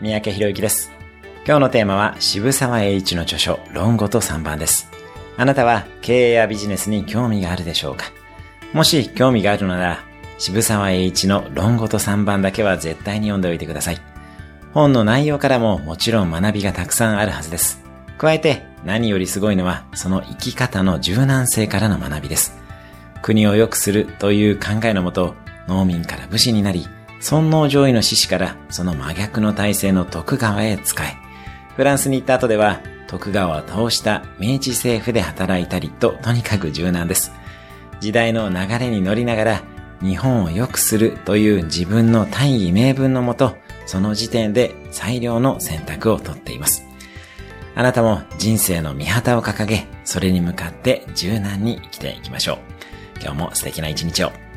三宅博之です。今日のテーマは渋沢栄一の著書、論語と3番です。あなたは経営やビジネスに興味があるでしょうか？もし興味があるのなら、渋沢栄一の論語と3番だけは絶対に読んでおいてください。本の内容からももちろん学びがたくさんあるはずです。加えて何よりすごいのはその生き方の柔軟性からの学びです。国を良くするという考えのもと、農民から武士になり、尊王攘夷の志士からその真逆の体制の徳川へ仕え、フランスに行った後では徳川を倒した明治政府で働いたりととにかく柔軟です。時代の流れに乗りながら日本を良くするという自分の大義名分のもと、その時点で最良の選択をとっています。あなたも人生の見旗を掲げ、それに向かって柔軟に生きていきましょう。今日も素敵な一日を。